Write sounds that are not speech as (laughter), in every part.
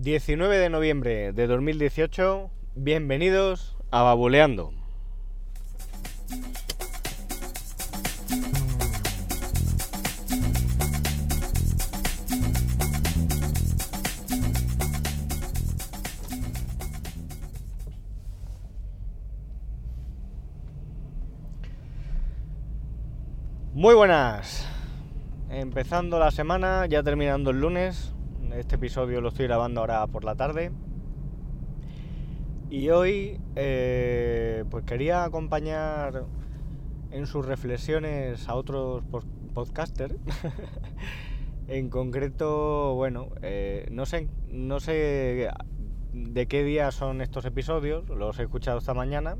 19 de noviembre de 2018, bienvenidos a Babuleando. Muy buenas. Empezando la semana, ya terminando el lunes. Este episodio lo estoy grabando ahora por la tarde. Y hoy, eh, pues quería acompañar en sus reflexiones a otros podcasters. (laughs) en concreto, bueno, eh, no sé, no sé de qué día son estos episodios. Los he escuchado esta mañana.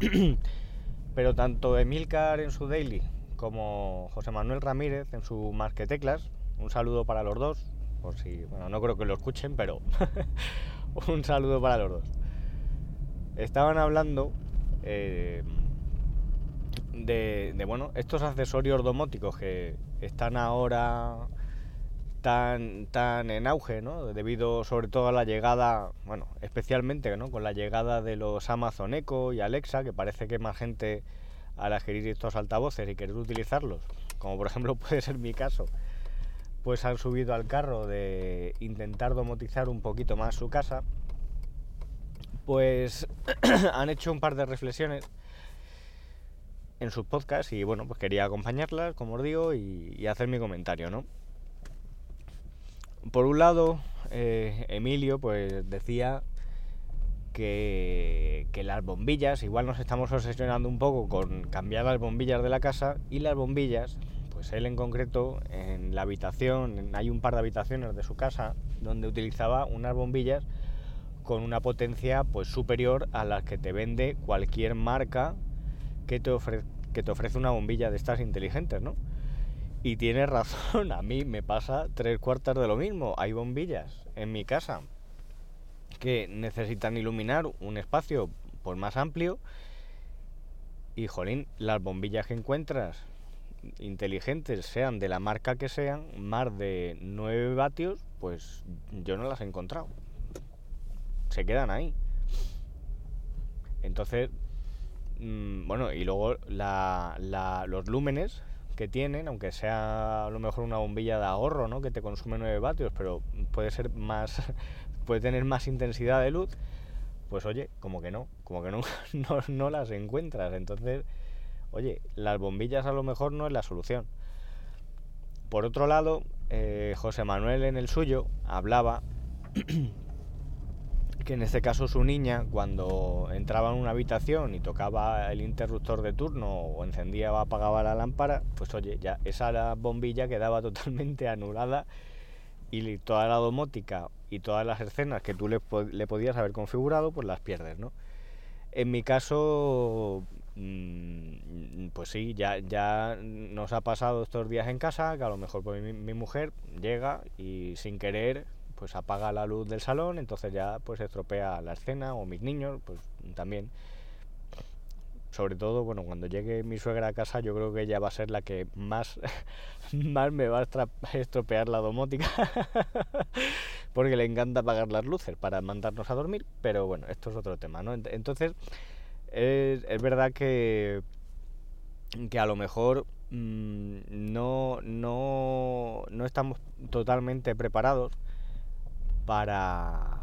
(clears throat) Pero tanto Emilcar en su daily como José Manuel Ramírez en su Marqueteclas. Un saludo para los dos, por si, bueno, no creo que lo escuchen, pero (laughs) un saludo para los dos. Estaban hablando eh, de, bueno, estos accesorios domóticos que están ahora tan, tan en auge, ¿no? Debido sobre todo a la llegada, bueno, especialmente, ¿no? Con la llegada de los Amazon Echo y Alexa, que parece que más gente al adquirir estos altavoces y querer utilizarlos, como por ejemplo (laughs) puede ser mi caso, pues han subido al carro de intentar domotizar un poquito más su casa, pues (clears throat) han hecho un par de reflexiones en sus podcasts y bueno, pues quería acompañarlas, como os digo, y, hacer mi comentario, ¿no? Por un lado, eh, Emilio pues decía que, las bombillas, igual nos estamos obsesionando un poco con cambiar las bombillas de la casa y las bombillas, pues él en concreto en la habitación, hay un par de habitaciones de su casa donde utilizaba unas bombillas con una potencia pues superior a las que te vende cualquier marca que te, que te ofrece una bombilla de estas inteligentes, ¿no? Y tiene (laughs) razón, a mí me pasa tres cuartas de lo mismo. Hay bombillas en mi casa que necesitan iluminar un espacio por más amplio y jolín, las bombillas que encuentras inteligentes, sean de la marca que sean, más de 9 vatios, pues yo no las he encontrado. Se quedan ahí. Entonces, mm, bueno, y luego los lúmenes que tienen, aunque sea a lo mejor una bombilla de ahorro, ¿no? Que te consume 9 vatios, pero puede ser más, (laughs) puede tener más intensidad de luz, pues oye, como que no, como que no, (laughs) no, las encuentras. Entonces, oye, las bombillas a lo mejor no es la solución. Por otro lado, eh, José Manuel en el suyo hablaba que en este caso su niña, cuando entraba en una habitación y tocaba el interruptor de turno o encendía o apagaba la lámpara, pues oye, ya esa bombilla quedaba totalmente anulada y toda la domótica y todas las escenas que tú le, le, podías haber configurado, pues las pierdes, ¿no? En mi caso, pues sí, ya, ya nos ha pasado estos días en casa, que a lo mejor pues, mi, mujer llega y sin querer pues apaga la luz del salón, entonces ya pues estropea la escena, o mis niños, pues también sobre todo, bueno, cuando llegue mi suegra a casa, yo creo que ella va a ser la que más, (laughs) más me va a estropear la domótica, (laughs) porque le encanta apagar las luces para mandarnos a dormir, pero bueno, esto es otro tema, ¿no? Entonces, es, verdad que, que a lo mejor mm, no, no, no estamos totalmente preparados para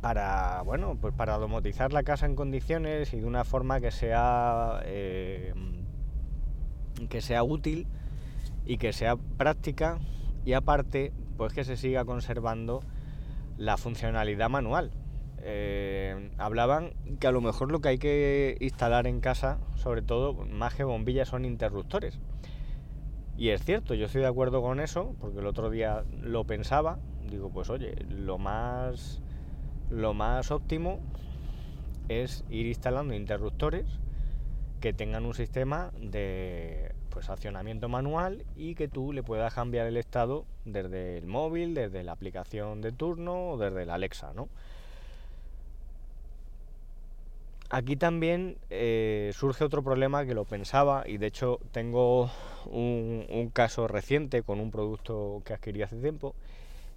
para bueno pues para domotizar la casa en condiciones y de una forma que sea eh, que sea útil y que sea práctica y aparte pues que se siga conservando la funcionalidad manual. Eh, hablaban que a lo mejor lo que hay que instalar en casa sobre todo más que bombillas son interruptores y es cierto yo estoy de acuerdo con eso porque el otro día lo pensaba digo pues oye lo más lo más óptimo es ir instalando interruptores que tengan un sistema de pues accionamiento manual y que tú le puedas cambiar el estado desde el móvil, desde la aplicación de turno o desde la Alexa, ¿no? Aquí también eh, surge otro problema que lo pensaba y de hecho tengo un, un caso reciente con un producto que adquirí hace tiempo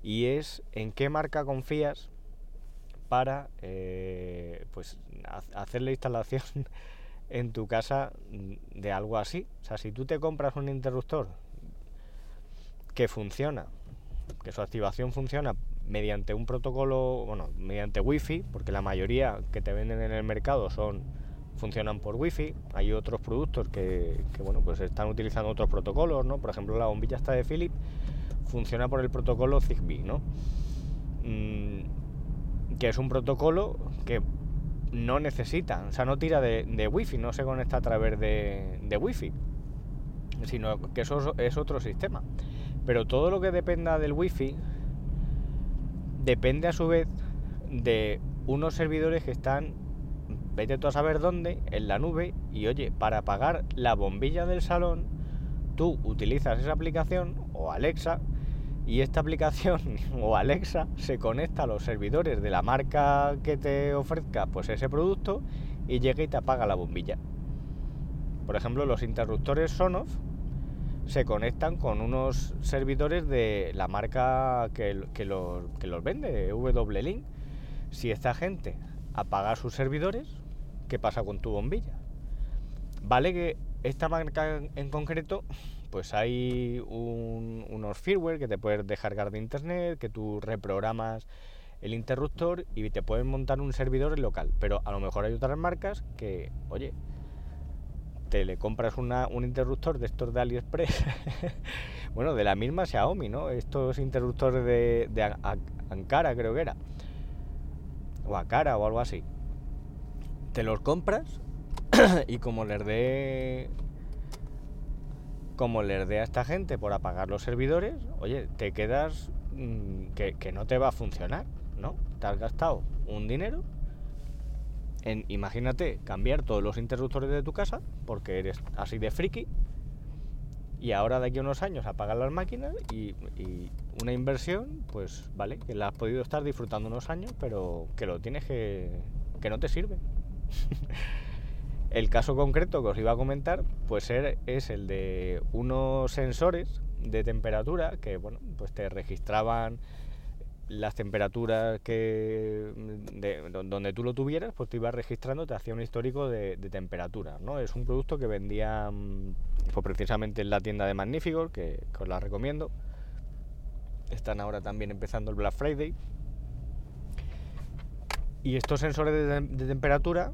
y es en qué marca confías para eh, pues hacer la instalación (laughs) en tu casa de algo así. O sea, si tú te compras un interruptor que funciona, que su activación funciona mediante un protocolo, bueno, mediante wifi, porque la mayoría que te venden en el mercado son funcionan por wifi, hay otros productos que, bueno, pues están utilizando otros protocolos, ¿no? Por ejemplo, la bombilla esta de Philips funciona por el protocolo Zigbee, ¿no? Mm, que es un protocolo que no necesita, o sea, no tira de, de wifi, no se conecta a través de, de wifi, sino que eso es otro sistema. Pero todo lo que dependa del wifi depende a su vez de unos servidores que están, vete tú a saber dónde, en la nube, y oye, para apagar la bombilla del salón, tú utilizas esa aplicación o Alexa, y esta aplicación (laughs) o Alexa se conecta a los servidores de la marca que te ofrezca pues ese producto y llega y te apaga la bombilla. Por ejemplo, los interruptores Sonoff se conectan con unos servidores de la marca que, los, que los vende, W-Link. Si esta gente apaga sus servidores, ¿qué pasa con tu bombilla? Vale que esta marca en concreto, pues hay unos firmware que te puedes descargar de internet, que tú reprogramas el interruptor y te pueden montar un servidor local. Pero a lo mejor hay otras marcas que, oye, te le compras un interruptor de estos de AliExpress, (laughs) bueno, de la misma Xiaomi, ¿no? Estos interruptores de, de Ankara creo que era, o Akara o algo así. Te los compras (clears throat) y como les dé como les dé a esta gente por apagar los servidores, oye, te quedas mm, que, que no te va a funcionar, ¿no? Te has gastado un dinero imagínate, cambiar todos los interruptores de tu casa, porque eres así de friki, y ahora de aquí a unos años apagar las máquinas y, una inversión, pues vale, que la has podido estar disfrutando unos años, pero que lo tienes que... que no te sirve. (laughs) el caso concreto que os iba a comentar, pues es el de unos sensores de temperatura que, bueno, pues te registraban las temperaturas que donde tú lo tuvieras, pues te ibas registrando, te hacía un histórico de, temperatura, ¿no? Es un producto que vendía pues precisamente en la tienda de Magnificor, que, os la recomiendo. Están ahora también empezando el Black Friday. Y estos sensores de, de temperatura,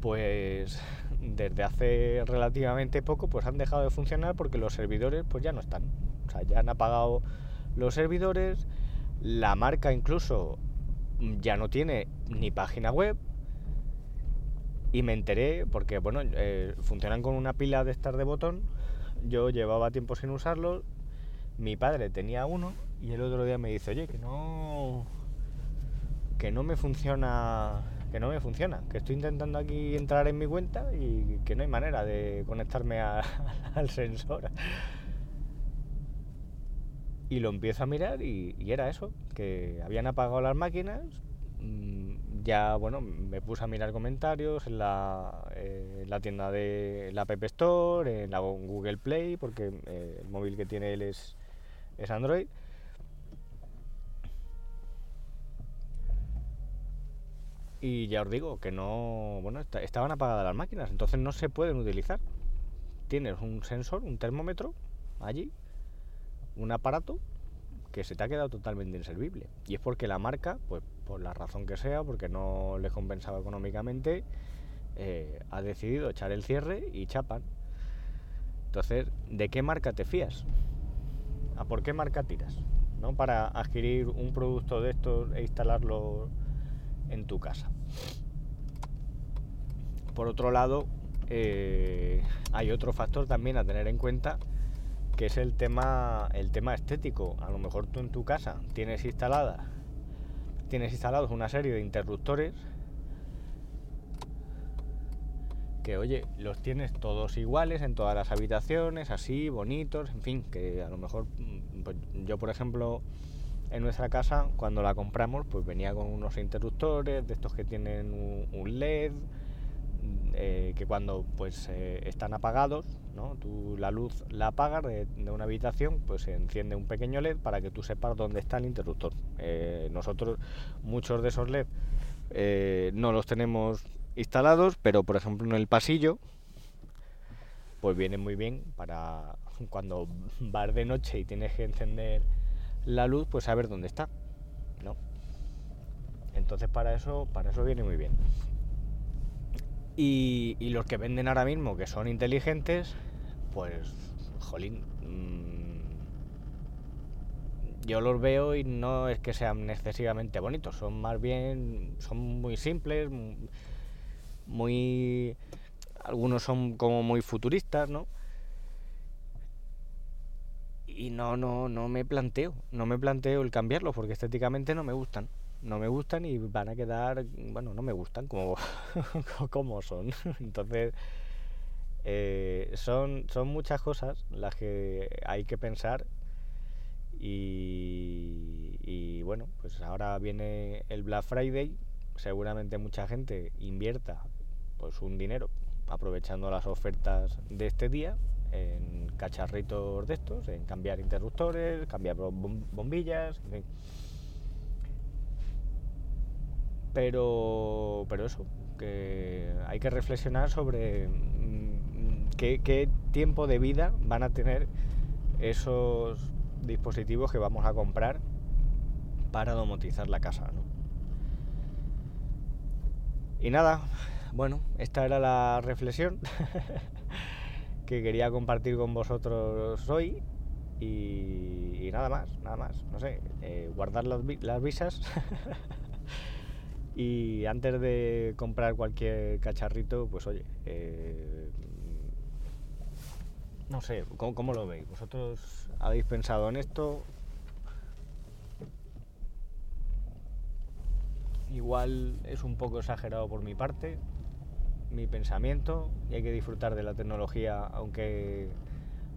pues desde hace relativamente poco, pues han dejado de funcionar porque los servidores pues ya no están. O sea, ya han apagado los servidores la marca incluso ya no tiene ni página web. Y me enteré porque, bueno, eh, funcionan con una pila de estar de botón. Yo llevaba tiempo sin usarlo. Mi padre tenía uno y el otro día me dice, oye, que no. que no me funciona. que no me funciona. Que estoy intentando aquí entrar en mi cuenta y que no hay manera de conectarme (laughs) al sensor y lo empiezo a mirar y, era eso, que habían apagado las máquinas. Mm, ya, bueno, me puse a mirar comentarios en la, eh, la tienda de la App Store, en la Google Play, porque eh, el móvil que tiene él es, es Android. Y ya os digo que no, bueno, estaban apagadas las máquinas, entonces no se pueden utilizar. Tienes un sensor, un termómetro allí un aparato que se te ha quedado totalmente inservible. Y es porque la marca, pues por la razón que sea, porque no les compensaba económicamente, eh, ha decidido echar el cierre y chapan. Entonces, ¿de qué marca te fías? ¿A por qué marca tiras? ¿No? Para adquirir un producto de estos e instalarlo en tu casa. Por otro lado, eh, hay otro factor también a tener en cuenta que es el tema, el tema estético. A lo mejor tú en tu casa tienes instalada, tienes instalados una serie de interruptores que oye, los tienes todos iguales en todas las habitaciones, así, bonitos, en fin, que a lo mejor mm, pues, yo por ejemplo en nuestra casa cuando la compramos pues venía con unos interruptores de estos que tienen un LED eh, que cuando pues eh, están apagados, ¿no? tú la luz la apagas de, una habitación, pues se enciende un pequeño LED para que tú sepas dónde está el interruptor. Eh, nosotros muchos de esos LED no los tenemos instalados, pero por ejemplo en el pasillo, pues viene muy bien para (laughs) cuando vas de noche y tienes que encender la luz, pues saber dónde está, ¿no? Entonces para eso, para eso viene muy bien. Y, los que venden ahora mismo, que son inteligentes, pues, jolín, mm, yo los veo y no es que sean excesivamente bonitos, son más bien, son muy simples, muy... Algunos son como muy futuristas, ¿no? Y no, no, no me planteo, no me planteo el cambiarlos porque estéticamente no me gustan no me gustan y van a quedar, bueno, no me gustan como, (laughs) como son. Entonces, eh, son, son muchas cosas las que hay que pensar y, y, bueno, pues ahora viene el Black Friday, seguramente mucha gente invierta pues un dinero aprovechando las ofertas de este día en cacharritos de estos, en cambiar interruptores, cambiar bombillas, en fin pero, pero eso, que hay que reflexionar sobre mm, qué, tiempo de vida van a tener esos dispositivos que vamos a comprar para domotizar la casa. Y nada, bueno, esta era la reflexión (laughs) que quería compartir con vosotros hoy. Y, nada más, nada más, no sé, eh, guardar las visas (laughs) Y antes de comprar cualquier cacharrito, pues oye, eh, no sé, ¿cómo, lo veis? ¿Vosotros habéis pensado en esto? Igual es un poco exagerado por mi parte, mi pensamiento, y hay que disfrutar de la tecnología, aunque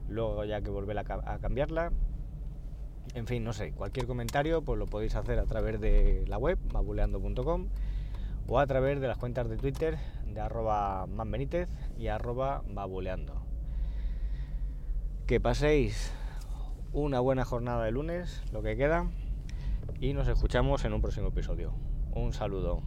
luego haya que volver a, a cambiarla. En fin, no sé, cualquier comentario pues lo podéis hacer a través de la web, babuleando.com o a través de las cuentas de Twitter de arroba manbenítez y arroba babuleando. Que paséis una buena jornada de lunes, lo que queda, y nos escuchamos en un próximo episodio. Un saludo.